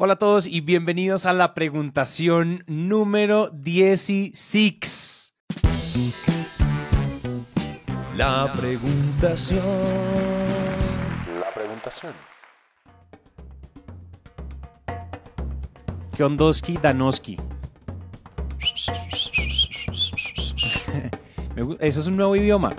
Hola a todos y bienvenidos a la preguntación número 16. La preguntación. La preguntación. Kiondoski Danoski. Eso es un nuevo idioma.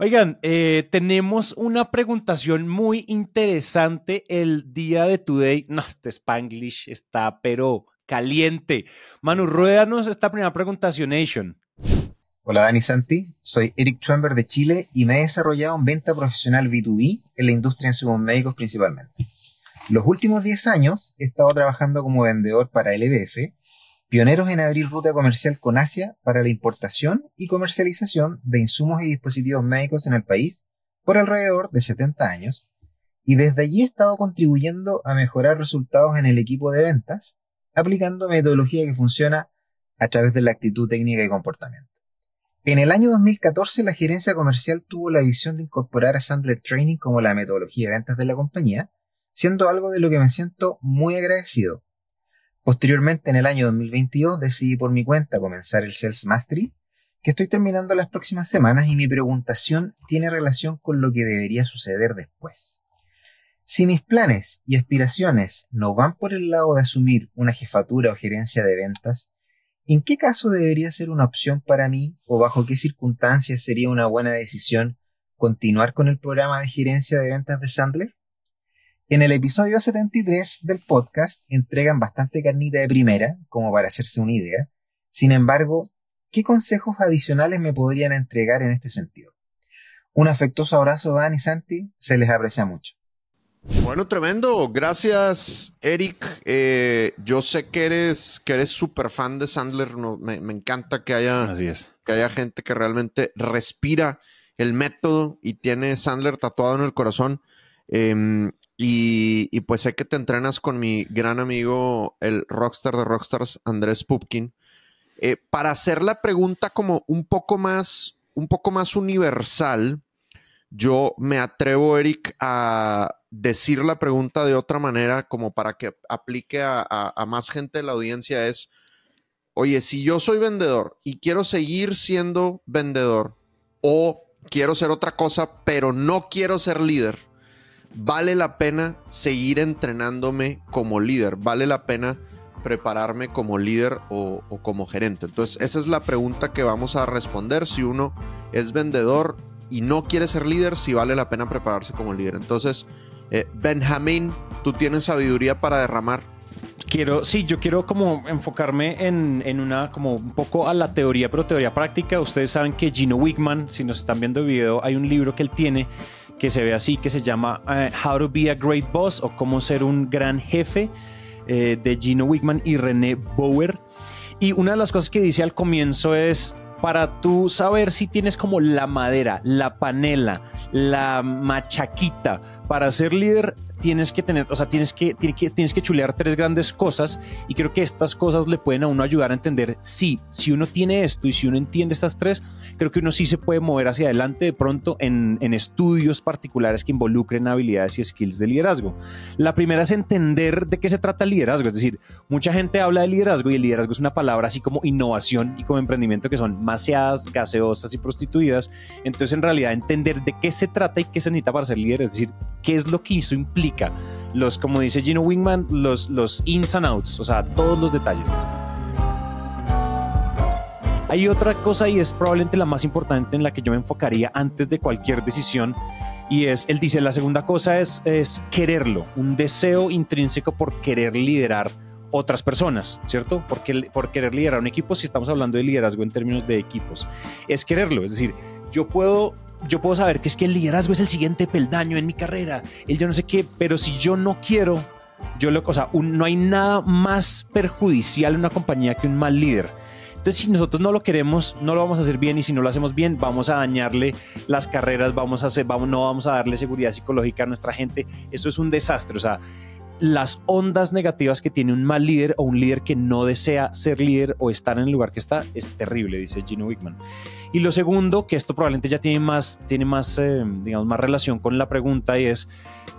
Oigan, eh, tenemos una preguntación muy interesante el día de today. No, este Spanglish está pero caliente. Manu, ruédanos esta primera preguntación. Hola Dani Santi, soy Eric Schwember de Chile y me he desarrollado en venta profesional B2B en la industria de insumos médicos principalmente. Los últimos 10 años he estado trabajando como vendedor para LBF, pioneros en abrir ruta comercial con Asia para la importación y comercialización de insumos y dispositivos médicos en el país por alrededor de 70 años, y desde allí he estado contribuyendo a mejorar resultados en el equipo de ventas, aplicando metodología que funciona a través de la actitud técnica y comportamiento. En el año 2014, la gerencia comercial tuvo la visión de incorporar a Sandler Training como la metodología de ventas de la compañía, siendo algo de lo que me siento muy agradecido. Posteriormente, en el año 2022, decidí por mi cuenta comenzar el Sales Mastery, que estoy terminando las próximas semanas y mi preguntación tiene relación con lo que debería suceder después. Si mis planes y aspiraciones no van por el lado de asumir una jefatura o gerencia de ventas, ¿En qué caso debería ser una opción para mí o bajo qué circunstancias sería una buena decisión continuar con el programa de gerencia de ventas de Sandler? En el episodio 73 del podcast entregan bastante carnita de primera, como para hacerse una idea. Sin embargo, ¿qué consejos adicionales me podrían entregar en este sentido? Un afectuoso abrazo, Dan y Santi, se les aprecia mucho. Bueno, tremendo. Gracias, Eric. Eh, yo sé que eres que eres súper fan de Sandler. No, me, me encanta que haya, Así es. que haya gente que realmente respira el método y tiene Sandler tatuado en el corazón. Eh, y, pues sé que te entrenas con mi gran amigo, el rockstar de rockstars, Andrés Pupkin. Eh, para hacer la pregunta como un poco más, un poco más universal, yo me atrevo, Eric, a decir la pregunta de otra manera, como para que aplique a- a más gente de la audiencia, es, oye, si yo soy vendedor y quiero seguir siendo vendedor o quiero ser otra cosa, pero no quiero ser líder, vale la pena seguir entrenándome como líder, vale la pena prepararme como líder o, como gerente. Entonces, esa es la pregunta que vamos a responder. Si uno es vendedor y no quiere ser líder, si vale la pena prepararse como líder. Entonces, eh, Benjamín, tú tienes sabiduría para derramar. Quiero, sí, yo quiero como enfocarme en, en una, como un poco a la teoría, pero teoría práctica. Ustedes saben que Gino Wigman, si nos están viendo el video, hay un libro que él tiene que se ve así, que se llama eh, How to be a Great Boss o Cómo ser un gran jefe eh, de Gino Wigman y René Bauer. Y una de las cosas que dice al comienzo es, para tú saber si tienes como la madera, la panela, la machaquita para ser líder, tienes que tener, o sea, tienes que, tienes que, tienes que chulear tres grandes cosas y creo que estas cosas le pueden a uno ayudar a entender, sí, si uno tiene esto y si uno entiende estas tres, creo que uno sí se puede mover hacia adelante de pronto en, en estudios particulares que involucren habilidades y skills de liderazgo. La primera es entender de qué se trata el liderazgo, es decir, mucha gente habla de liderazgo y el liderazgo es una palabra así como innovación y como emprendimiento que son maseadas, gaseosas y prostituidas. Entonces, en realidad, entender de qué se trata y qué se necesita para ser líder, es decir, qué es lo que eso implica. Los, como dice Gino Wingman, los, los ins and outs, o sea, todos los detalles. Hay otra cosa y es probablemente la más importante en la que yo me enfocaría antes de cualquier decisión y es, él dice, la segunda cosa es, es quererlo, un deseo intrínseco por querer liderar otras personas, ¿cierto? Porque por querer liderar un equipo, si estamos hablando de liderazgo en términos de equipos, es quererlo, es decir, yo puedo yo puedo saber que es que el liderazgo es el siguiente peldaño en mi carrera, el yo no sé qué, pero si yo no quiero, yo lo, o sea, no hay nada más perjudicial en una compañía que un mal líder. Entonces, si nosotros no lo queremos, no lo vamos a hacer bien y si no lo hacemos bien, vamos a dañarle las carreras, vamos a hacer, vamos, no vamos a darle seguridad psicológica a nuestra gente. Eso es un desastre. O sea, las ondas negativas que tiene un mal líder o un líder que no desea ser líder o estar en el lugar que está es terrible, dice Gino Wickman. Y lo segundo, que esto probablemente ya tiene más, tiene más, eh, digamos, más relación con la pregunta y es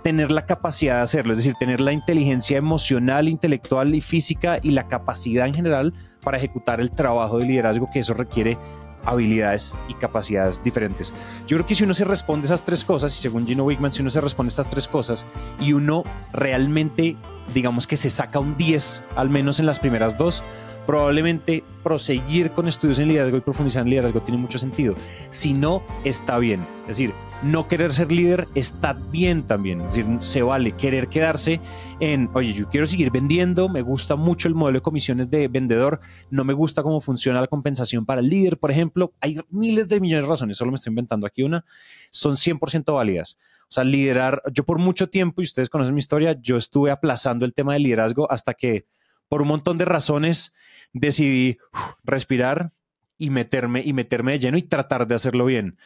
tener la capacidad de hacerlo, es decir, tener la inteligencia emocional, intelectual y física y la capacidad en general para ejecutar el trabajo de liderazgo que eso requiere habilidades y capacidades diferentes. Yo creo que si uno se responde esas tres cosas, y según Gino Wickman, si uno se responde estas tres cosas y uno realmente, digamos que se saca un 10, al menos en las primeras dos, probablemente proseguir con estudios en liderazgo y profundizar en liderazgo tiene mucho sentido. Si no, está bien. Es decir, no querer ser líder está bien también. Es decir, se vale querer quedarse en, oye, yo quiero seguir vendiendo, me gusta mucho el modelo de comisiones de vendedor, no me gusta cómo funciona la compensación para el líder, por ejemplo. Hay miles de millones de razones, solo me estoy inventando aquí una, son 100% válidas. O sea, liderar, yo por mucho tiempo, y ustedes conocen mi historia, yo estuve aplazando el tema de liderazgo hasta que por un montón de razones decidí respirar y meterme y meterme de lleno y tratar de hacerlo bien.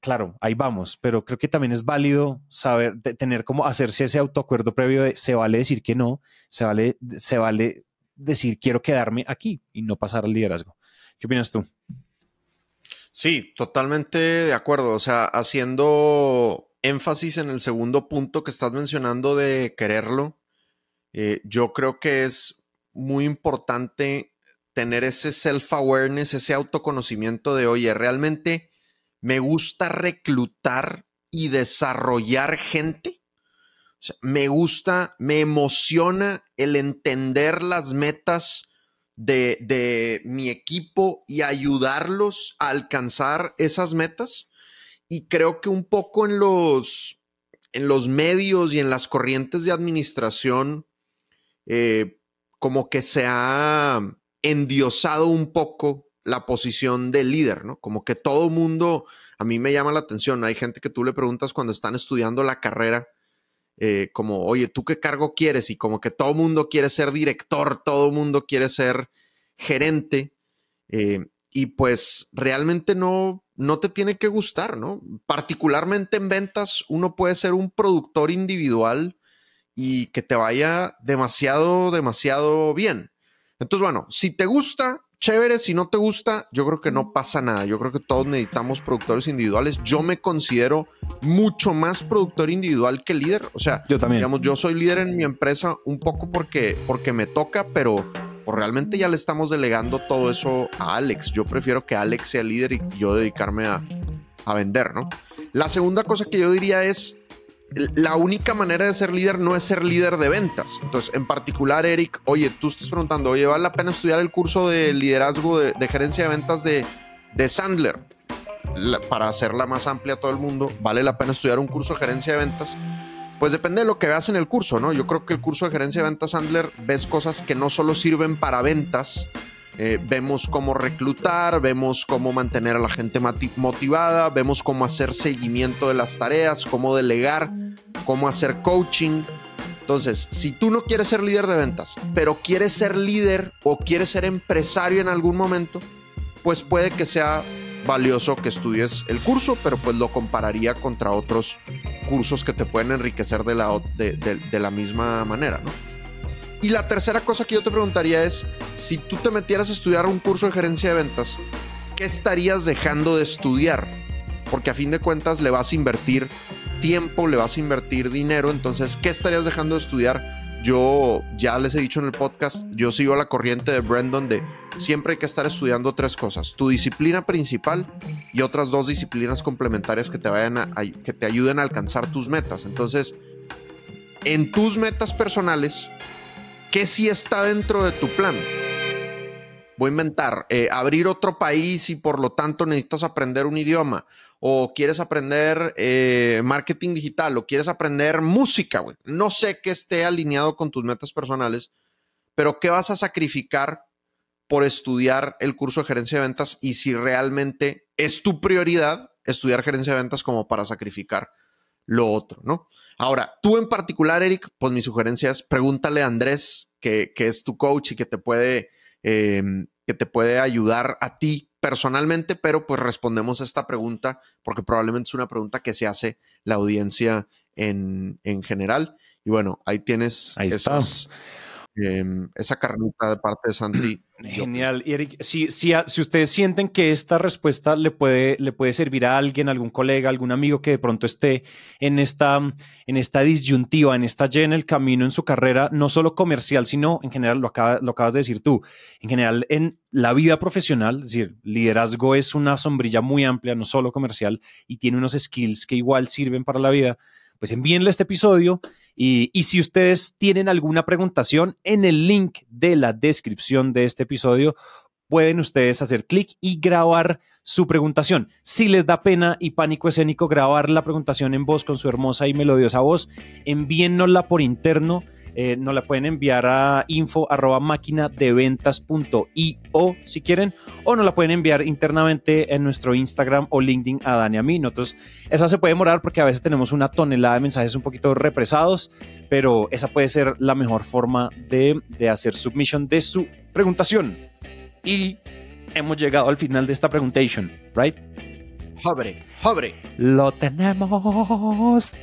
Claro, ahí vamos, pero creo que también es válido saber tener como hacerse ese autoacuerdo previo de se vale decir que no, se vale se vale decir quiero quedarme aquí y no pasar al liderazgo. ¿Qué opinas tú? Sí, totalmente de acuerdo. O sea, haciendo énfasis en el segundo punto que estás mencionando de quererlo, eh, yo creo que es muy importante tener ese self-awareness, ese autoconocimiento de, oye, realmente me gusta reclutar y desarrollar gente. me gusta, me emociona el entender las metas de, de, mi equipo y ayudarlos a alcanzar esas metas. Y creo que un poco en los, en los medios y en las corrientes de administración, eh, como que se ha endiosado un poco la posición de líder, ¿no? Como que todo mundo, a mí me llama la atención, hay gente que tú le preguntas cuando están estudiando la carrera, eh, como, oye, ¿tú qué cargo quieres? Y como que todo mundo quiere ser director, todo mundo quiere ser gerente, eh, y pues realmente no, no te tiene que gustar, ¿no? Particularmente en ventas, uno puede ser un productor individual y que te vaya demasiado, demasiado bien. Entonces, bueno, si te gusta, chévere, si no te gusta, yo creo que no pasa nada. Yo creo que todos necesitamos productores individuales. Yo me considero mucho más productor individual que líder. O sea, yo también. Digamos, yo soy líder en mi empresa un poco porque, porque me toca, pero pues realmente ya le estamos delegando todo eso a Alex. Yo prefiero que Alex sea líder y yo dedicarme a, a vender, ¿no? La segunda cosa que yo diría es la única manera de ser líder no es ser líder de ventas. Entonces, en particular, Eric, oye, tú estás preguntando, oye, ¿vale la pena estudiar el curso de liderazgo de, gerencia de ventas de, de Sandler? para hacerla más amplia a todo el mundo, ¿vale la pena estudiar un curso de gerencia de ventas? Pues depende de lo que veas en el curso, ¿no? Yo creo que el curso de gerencia de ventas Sandler ves cosas que no solo sirven para ventas, eh, vemos cómo reclutar, vemos cómo mantener a la gente motivada, vemos cómo hacer seguimiento de las tareas, cómo delegar, cómo hacer coaching. Entonces, si tú no quieres ser líder de ventas, pero quieres ser líder o quieres ser empresario en algún momento, pues puede que sea valioso que estudies el curso, pero pues lo compararía contra otros cursos que te pueden enriquecer de la, de la misma manera, ¿no? Y la tercera cosa que yo te preguntaría es, si tú te metieras a estudiar un curso de gerencia de ventas, ¿qué estarías dejando de estudiar? Porque a fin de cuentas le vas a invertir tiempo, le vas a invertir dinero, entonces, ¿qué estarías dejando de estudiar? Yo ya les he dicho en el podcast, yo sigo la corriente de Brandon de siempre hay que estar estudiando tres cosas, tu disciplina principal y otras dos disciplinas complementarias que te vayan que te ayuden a alcanzar tus metas. Entonces, en tus metas personales, ¿Qué sí está dentro de tu plan? Voy inventar, eh, abrir otro país y por lo tanto necesitas aprender un idioma, o quieres aprender eh, marketing digital, o quieres aprender música, güey. No sé qué esté alineado con tus metas personales, pero ¿qué vas a sacrificar por estudiar el curso de gerencia de ventas y si realmente es tu prioridad estudiar gerencia de ventas como para sacrificar lo otro, ¿no? Ahora, tú en particular, Eric, pues mi sugerencia es pregúntale a Andrés, que, es tu coach y que te puede, em, que te puede ayudar a ti personalmente, pero pues respondemos a esta pregunta porque probablemente es una pregunta que se hace la audiencia en, general. Y bueno, ahí tienes Ahí está. Em, esa carnita de parte de Santi. Genial. Y Eric, si, si, si ustedes sienten que esta respuesta le puede, le puede servir a alguien, algún colega, algún amigo que de pronto esté en esta, en esta disyuntiva, en esta Y en el camino en su carrera, no solo comercial, sino en general, lo, acaba- lo acabas de decir tú, en general en la vida profesional, es decir, liderazgo es una sombrilla muy amplia, no solo comercial, y tiene unos skills que igual sirven para la vida, pues envíenle este episodio y, y si ustedes tienen alguna preguntación, en el link de la descripción de este episodio pueden ustedes hacer clic y grabar su preguntación. Si les da pena y pánico escénico grabar la preguntación en voz con su hermosa y melodiosa voz, envíennosla por interno. Eh, nos la pueden enviar a info arroba máquina de ventas.io si quieren, o nos la pueden enviar internamente en nuestro Instagram o LinkedIn a Dani a mí. Nosotros, esa se puede demorar porque a veces tenemos una tonelada de mensajes un poquito represados, pero esa puede ser la mejor forma de, de hacer submission de su preguntación. Y hemos llegado al final de esta preguntation, right? Jobre, jobre. Lo tenemos